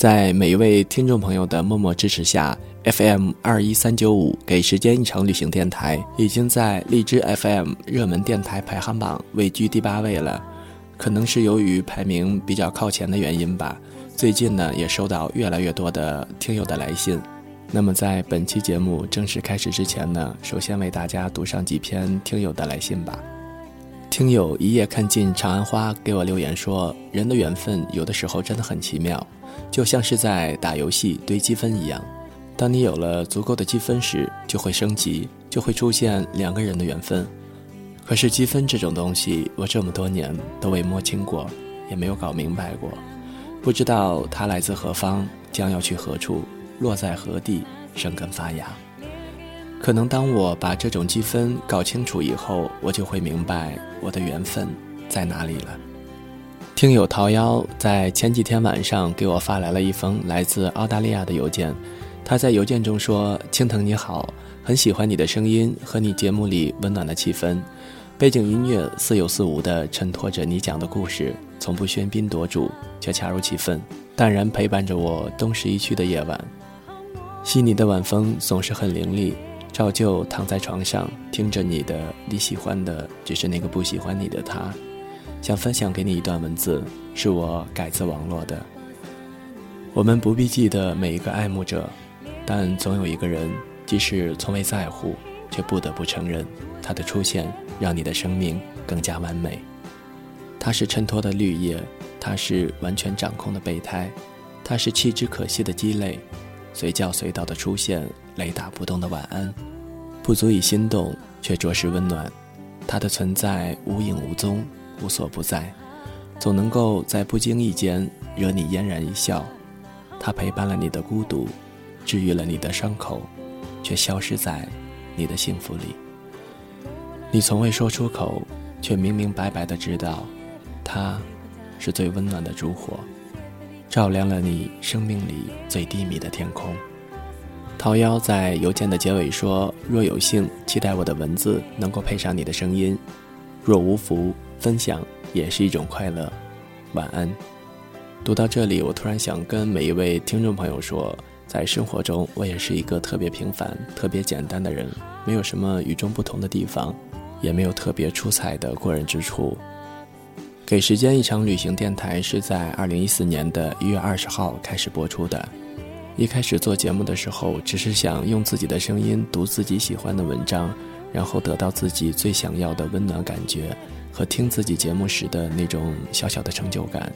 在每一位听众朋友的默默支持下，FM 二一三九五给时间一场旅行电台已经在荔枝 FM 热门电台排行榜位居第八位了。可能是由于排名比较靠前的原因吧，最近呢也收到越来越多的听友的来信。那么在本期节目正式开始之前呢，首先为大家读上几篇听友的来信吧。听友一夜看尽长安花给我留言说：“人的缘分有的时候真的很奇妙，就像是在打游戏堆积分一样。当你有了足够的积分时，就会升级，就会出现两个人的缘分。可是积分这种东西，我这么多年都未摸清过，也没有搞明白过，不知道它来自何方，将要去何处，落在何地，生根发芽。”可能当我把这种积分搞清楚以后，我就会明白我的缘分在哪里了。听友桃夭在前几天晚上给我发来了一封来自澳大利亚的邮件，他在邮件中说：“青藤你好，很喜欢你的声音和你节目里温暖的气氛，背景音乐似有似无地衬托着你讲的故事，从不喧宾夺主，却恰如其分，淡然陪伴着我东逝一区的夜晚。悉尼的晚风总是很凌厉。”照旧躺在床上，听着你的，你喜欢的只是那个不喜欢你的他。想分享给你一段文字，是我改自网络的。我们不必记得每一个爱慕者，但总有一个人，即使从未在乎，却不得不承认，他的出现让你的生命更加完美。他是衬托的绿叶，他是完全掌控的备胎，他是弃之可惜的鸡肋。随叫随到的出现，雷打不动的晚安，不足以心动，却着实温暖。它的存在无影无踪，无所不在，总能够在不经意间惹你嫣然一笑。它陪伴了你的孤独，治愈了你的伤口，却消失在你的幸福里。你从未说出口，却明明白白的知道，它是最温暖的烛火。照亮了你生命里最低迷的天空。桃夭在邮件的结尾说：“若有幸，期待我的文字能够配上你的声音；若无福，分享也是一种快乐。晚安。”读到这里，我突然想跟每一位听众朋友说，在生活中，我也是一个特别平凡、特别简单的人，没有什么与众不同的地方，也没有特别出彩的过人之处。给时间一场旅行电台是在二零一四年的一月二十号开始播出的。一开始做节目的时候，只是想用自己的声音读自己喜欢的文章，然后得到自己最想要的温暖感觉和听自己节目时的那种小小的成就感。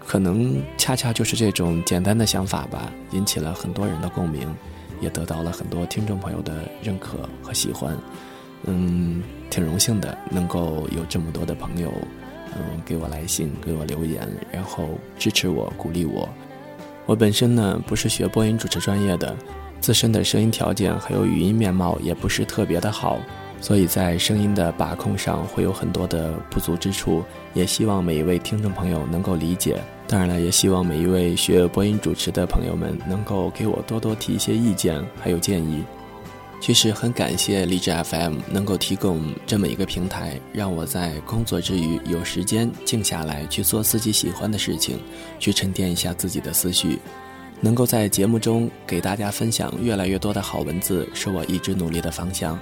可能恰恰就是这种简单的想法吧，引起了很多人的共鸣，也得到了很多听众朋友的认可和喜欢。嗯，挺荣幸的，能够有这么多的朋友。嗯，给我来信，给我留言，然后支持我，鼓励我。我本身呢不是学播音主持专业的，自身的声音条件还有语音面貌也不是特别的好，所以在声音的把控上会有很多的不足之处。也希望每一位听众朋友能够理解。当然了，也希望每一位学播音主持的朋友们能够给我多多提一些意见还有建议。其实很感谢荔枝 FM 能够提供这么一个平台，让我在工作之余有时间静下来去做自己喜欢的事情，去沉淀一下自己的思绪。能够在节目中给大家分享越来越多的好文字，是我一直努力的方向。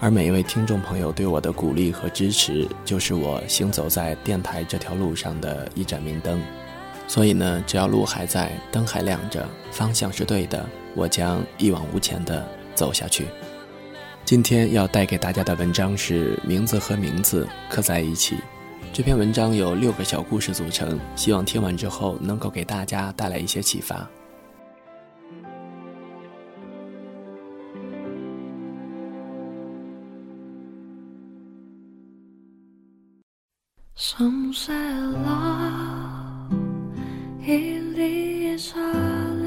而每一位听众朋友对我的鼓励和支持，就是我行走在电台这条路上的一盏明灯。所以呢，只要路还在，灯还亮着，方向是对的，我将一往无前的。走下去。今天要带给大家的文章是“名字和名字刻在一起”。这篇文章由六个小故事组成，希望听完之后能够给大家带来一些启发。drowns the tender reed.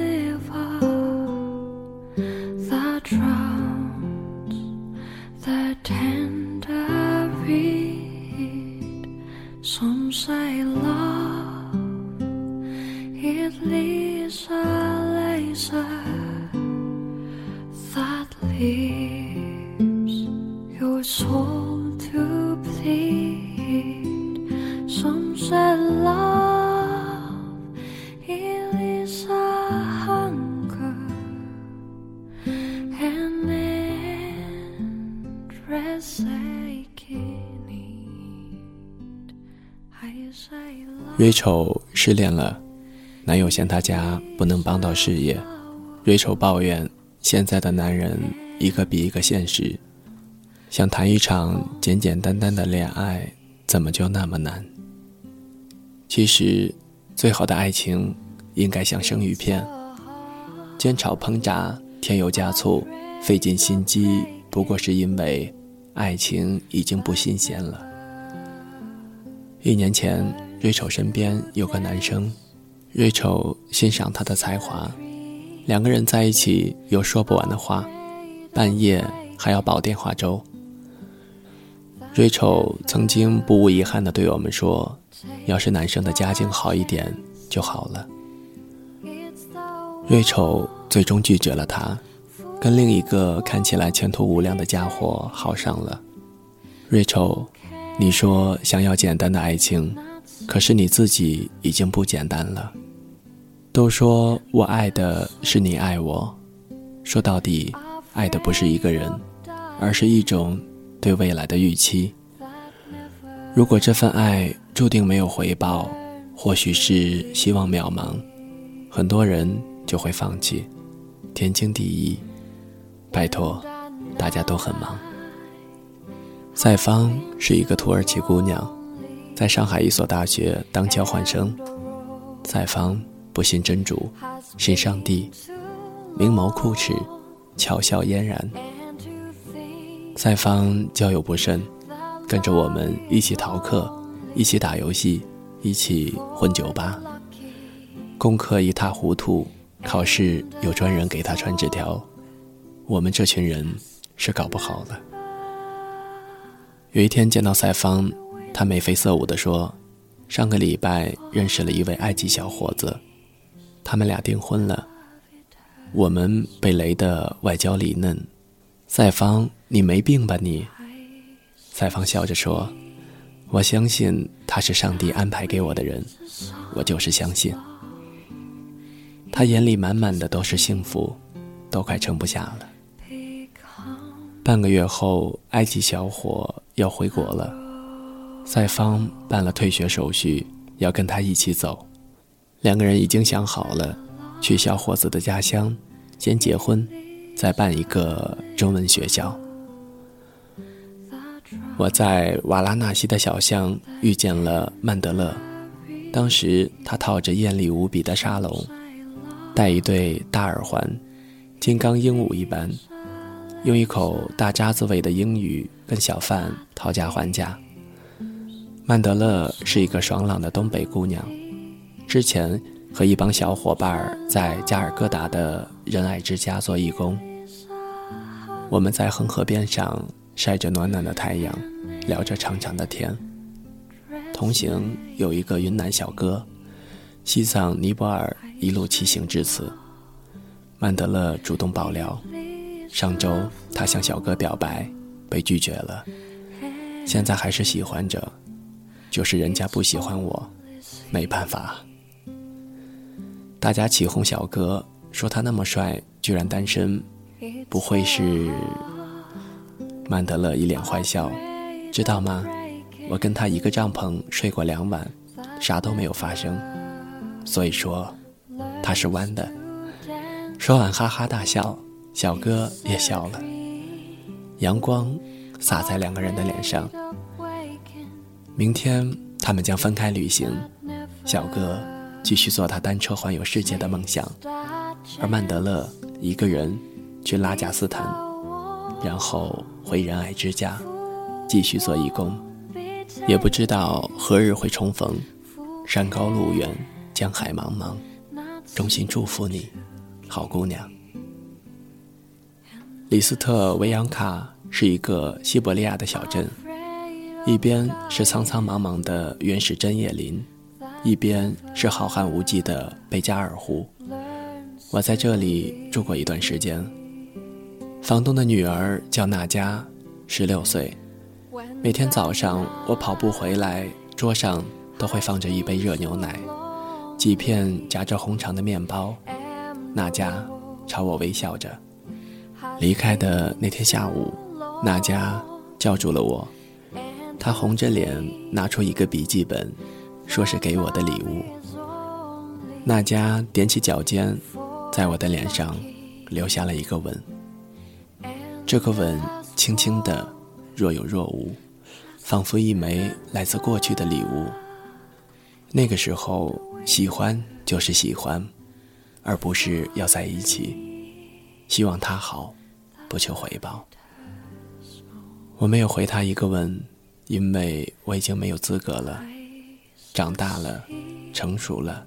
Rachel 失恋了，男友嫌她家不能帮到事业。Rachel 抱怨现在的男人一个比一个现实，想谈一场简简单单的恋爱，怎么就那么难？其实，最好的爱情应该像生鱼片，煎炒烹炸，添油加醋，费尽心机，不过是因为爱情已经不新鲜了。一年前，瑞丑身边有个男生，瑞丑欣赏他的才华，两个人在一起有说不完的话，半夜还要煲电话粥。瑞丑曾经不无遗憾地对我们说：“要是男生的家境好一点就好了。”瑞丑最终拒绝了他，跟另一个看起来前途无量的家伙好上了。瑞丑。你说想要简单的爱情，可是你自己已经不简单了。都说我爱的是你爱我，说到底，爱的不是一个人，而是一种对未来的预期。如果这份爱注定没有回报，或许是希望渺茫，很多人就会放弃。天经地义，拜托，大家都很忙。赛芳是一个土耳其姑娘，在上海一所大学当交换生。赛芳不信真主，信上帝，明眸酷齿，巧笑嫣然。赛芳交友不慎，跟着我们一起逃课，一起打游戏，一起混酒吧。功课一塌糊涂，考试有专人给他传纸条，我们这群人是搞不好了。有一天见到赛方，他眉飞色舞地说：“上个礼拜认识了一位埃及小伙子，他们俩订婚了。我们被雷的外焦里嫩。赛方，你没病吧你？”赛方笑着说：“我相信他是上帝安排给我的人，我就是相信。”他眼里满满的都是幸福，都快撑不下了。半个月后，埃及小伙。要回国了，赛方办了退学手续，要跟他一起走。两个人已经想好了，去小伙子的家乡，先结婚，再办一个中文学校。我在瓦拉纳西的小巷遇见了曼德勒，当时他套着艳丽无比的沙龙，戴一对大耳环，金刚鹦鹉一般。用一口大渣子味的英语跟小贩讨价还价。曼德勒是一个爽朗的东北姑娘，之前和一帮小伙伴在加尔各答的仁爱之家做义工。我们在恒河边上晒着暖暖的太阳，聊着长长的天。同行有一个云南小哥，西藏、尼泊尔一路骑行至此。曼德勒主动爆料。上周他向小哥表白，被拒绝了。现在还是喜欢着，就是人家不喜欢我，没办法。大家起哄小哥，说他那么帅，居然单身，不会是？曼德勒一脸坏笑，知道吗？我跟他一个帐篷睡过两晚，啥都没有发生。所以说，他是弯的。说完哈哈大笑。小哥也笑了，阳光洒在两个人的脸上。明天他们将分开旅行，小哥继续做他单车环游世界的梦想，而曼德勒一个人去拉贾斯坦，然后回仁爱之家继续做义工。也不知道何日会重逢，山高路远，江海茫茫，衷心祝福你，好姑娘。里斯特维扬卡是一个西伯利亚的小镇，一边是苍苍茫茫的原始针叶林，一边是浩瀚无际的贝加尔湖。我在这里住过一段时间。房东的女儿叫娜佳，十六岁。每天早上我跑步回来，桌上都会放着一杯热牛奶，几片夹着红肠的面包。娜佳朝我微笑着。离开的那天下午，娜佳叫住了我。她红着脸拿出一个笔记本，说是给我的礼物。娜佳踮起脚尖，在我的脸上留下了一个吻。这个吻轻轻的，若有若无，仿佛一枚来自过去的礼物。那个时候，喜欢就是喜欢，而不是要在一起。希望他好，不求回报。我没有回他一个吻。因为我已经没有资格了，长大了，成熟了，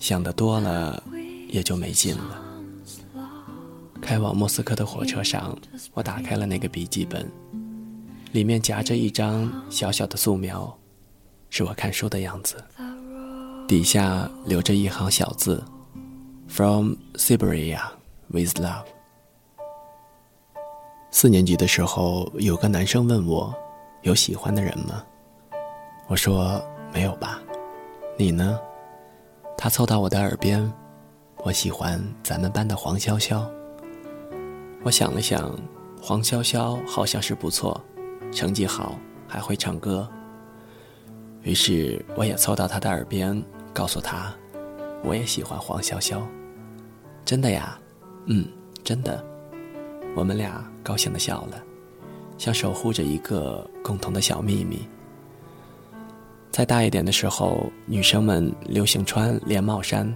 想的多了，也就没劲了。开往莫斯科的火车上，我打开了那个笔记本，里面夹着一张小小的素描，是我看书的样子，底下留着一行小字：“From Siberia with love。”四年级的时候，有个男生问我。有喜欢的人吗？我说没有吧。你呢？他凑到我的耳边，我喜欢咱们班的黄潇潇。我想了想，黄潇潇好像是不错，成绩好，还会唱歌。于是我也凑到他的耳边，告诉他，我也喜欢黄潇潇。真的呀？嗯，真的。我们俩高兴的笑了。像守护着一个共同的小秘密。再大一点的时候，女生们流行穿连帽衫，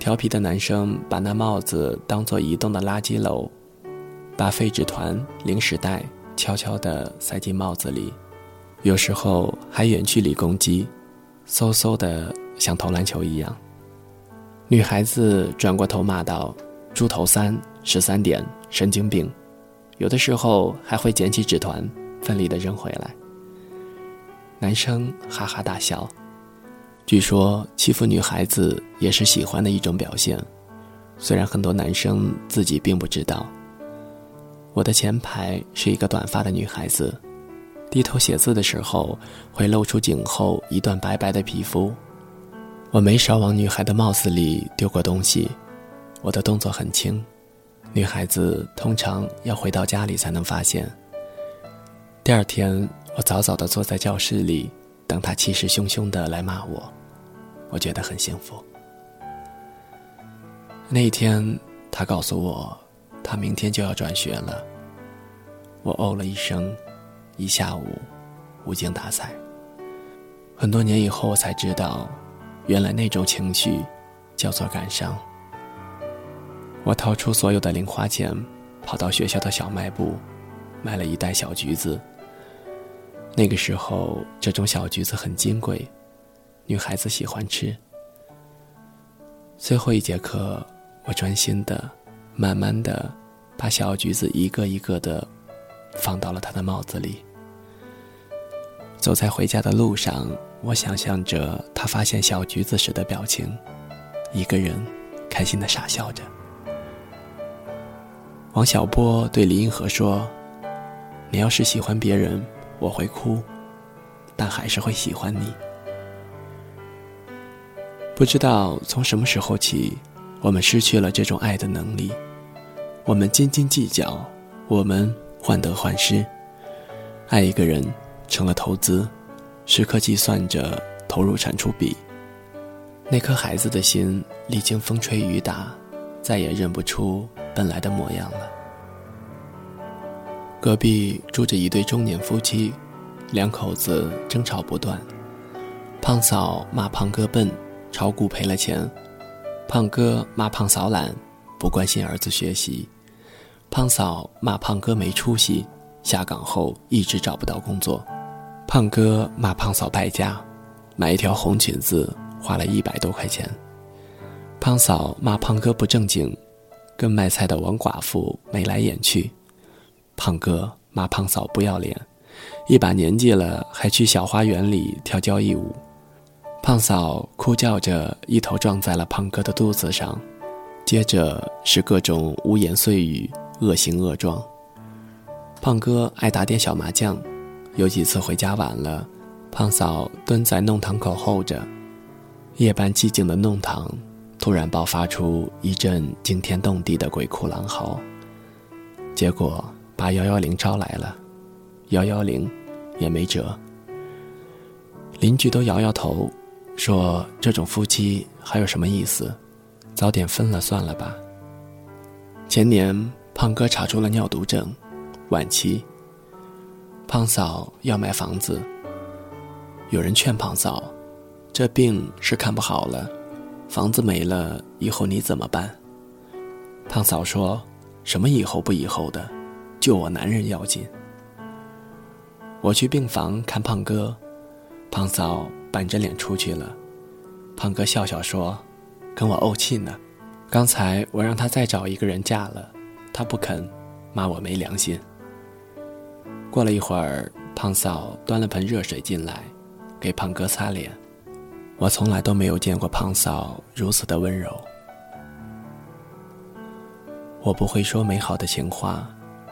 调皮的男生把那帽子当做移动的垃圾篓，把废纸团、零食袋悄悄地塞进帽子里，有时候还远距离攻击，嗖嗖的像投篮球一样。女孩子转过头骂道：“猪头三十三点，神经病。”有的时候还会捡起纸团，奋力的扔回来。男生哈哈大笑。据说欺负女孩子也是喜欢的一种表现，虽然很多男生自己并不知道。我的前排是一个短发的女孩子，低头写字的时候会露出颈后一段白白的皮肤。我没少往女孩的帽子里丢过东西，我的动作很轻。女孩子通常要回到家里才能发现。第二天，我早早的坐在教室里，等她气势汹汹的来骂我，我觉得很幸福。那一天，她告诉我，她明天就要转学了。我哦了一声，一下午无精打采。很多年以后，我才知道，原来那种情绪叫做感伤。我掏出所有的零花钱，跑到学校的小卖部，买了一袋小橘子。那个时候，这种小橘子很金贵，女孩子喜欢吃。最后一节课，我专心的、慢慢的把小橘子一个一个的放到了她的帽子里。走在回家的路上，我想象着她发现小橘子时的表情，一个人开心的傻笑着。王小波对李银河说：“你要是喜欢别人，我会哭，但还是会喜欢你。”不知道从什么时候起，我们失去了这种爱的能力。我们斤斤计较，我们患得患失，爱一个人成了投资，时刻计算着投入产出比。那颗孩子的心历经风吹雨打，再也认不出。本来的模样了。隔壁住着一对中年夫妻，两口子争吵不断。胖嫂骂胖哥笨，炒股赔了钱；胖哥骂胖嫂懒，不关心儿子学习；胖嫂骂胖哥没出息，下岗后一直找不到工作；胖哥骂胖嫂败家，买一条红裙子花了一百多块钱；胖嫂骂胖哥不正经。跟卖菜的王寡妇眉来眼去，胖哥骂胖嫂不要脸，一把年纪了还去小花园里跳交谊舞。胖嫂哭叫着，一头撞在了胖哥的肚子上，接着是各种污言碎语、恶行恶状。胖哥爱打点小麻将，有几次回家晚了，胖嫂蹲在弄堂口候着。夜半寂静的弄堂，突然爆发出一阵惊天动地的鬼哭狼嚎，结果把幺幺零招来了，幺幺零也没辙。邻居都摇摇头。说这种夫妻还有什么意思？早点分了算了吧。前年胖哥查出了尿毒症，晚期。胖嫂要买房子，有人劝胖嫂，这病是看不好了，房子没了以后你怎么办？胖嫂说什么以后不以后的，救我男人要紧。我去病房看胖哥，胖嫂。板着脸出去了，胖哥笑笑说：“跟我怄气呢。刚才我让他再找一个人嫁了，他不肯，骂我没良心。”过了一会儿，胖嫂端了盆热水进来，给胖哥擦脸。我从来都没有见过胖嫂如此的温柔。我不会说美好的情话，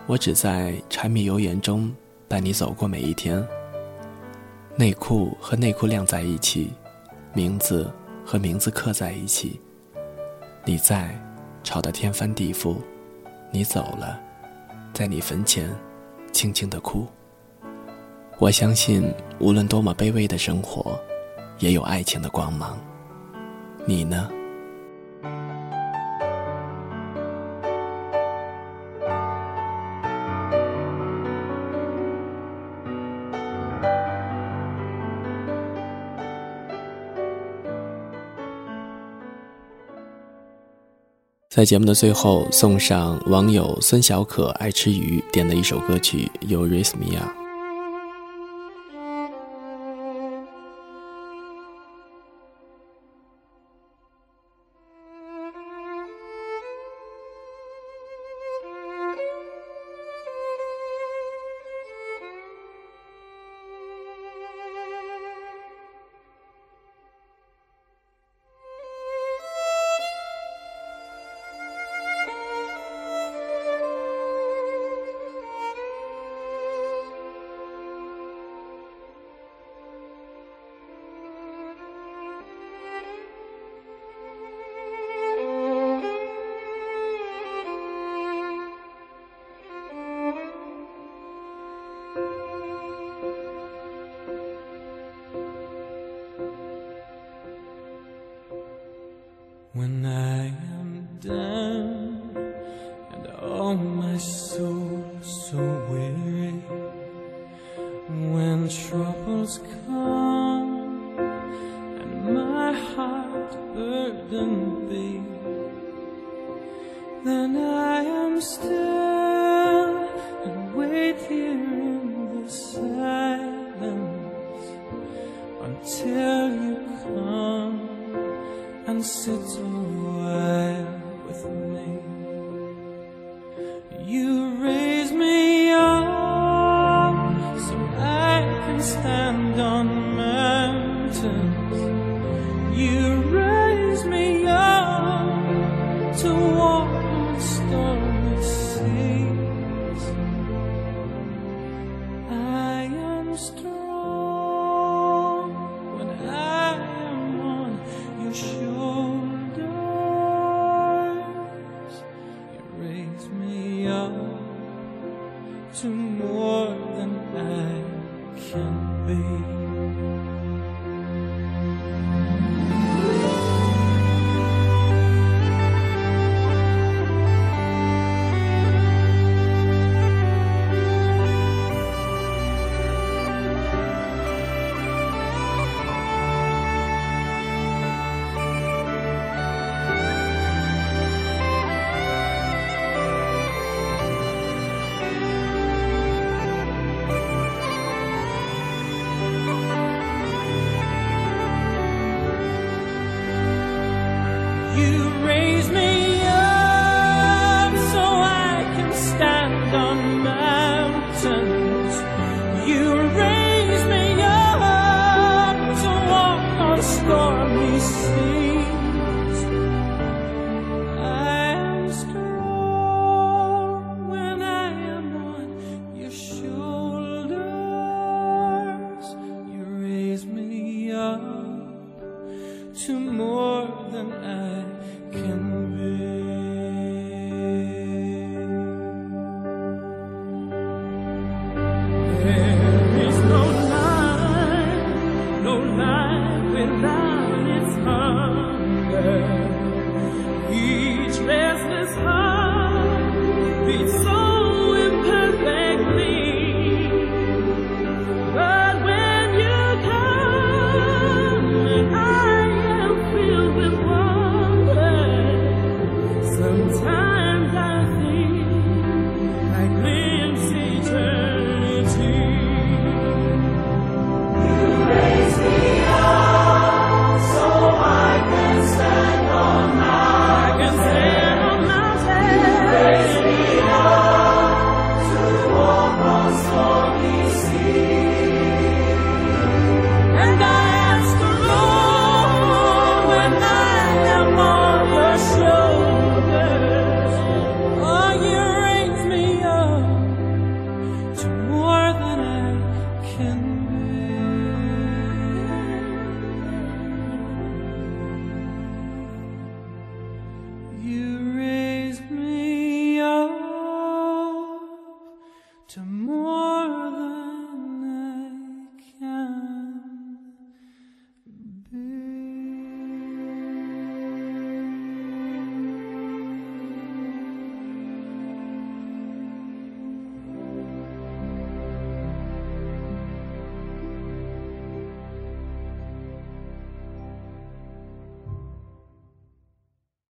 我只在柴米油盐中伴你走过每一天。内裤和内裤晾在一起，名字和名字刻在一起。你在，吵得天翻地覆；你走了，在你坟前，轻轻的哭。我相信，无论多么卑微的生活，也有爱情的光芒。你呢？在节目的最后，送上网友孙小可爱吃鱼点的一首歌曲《You Raise Me Up》。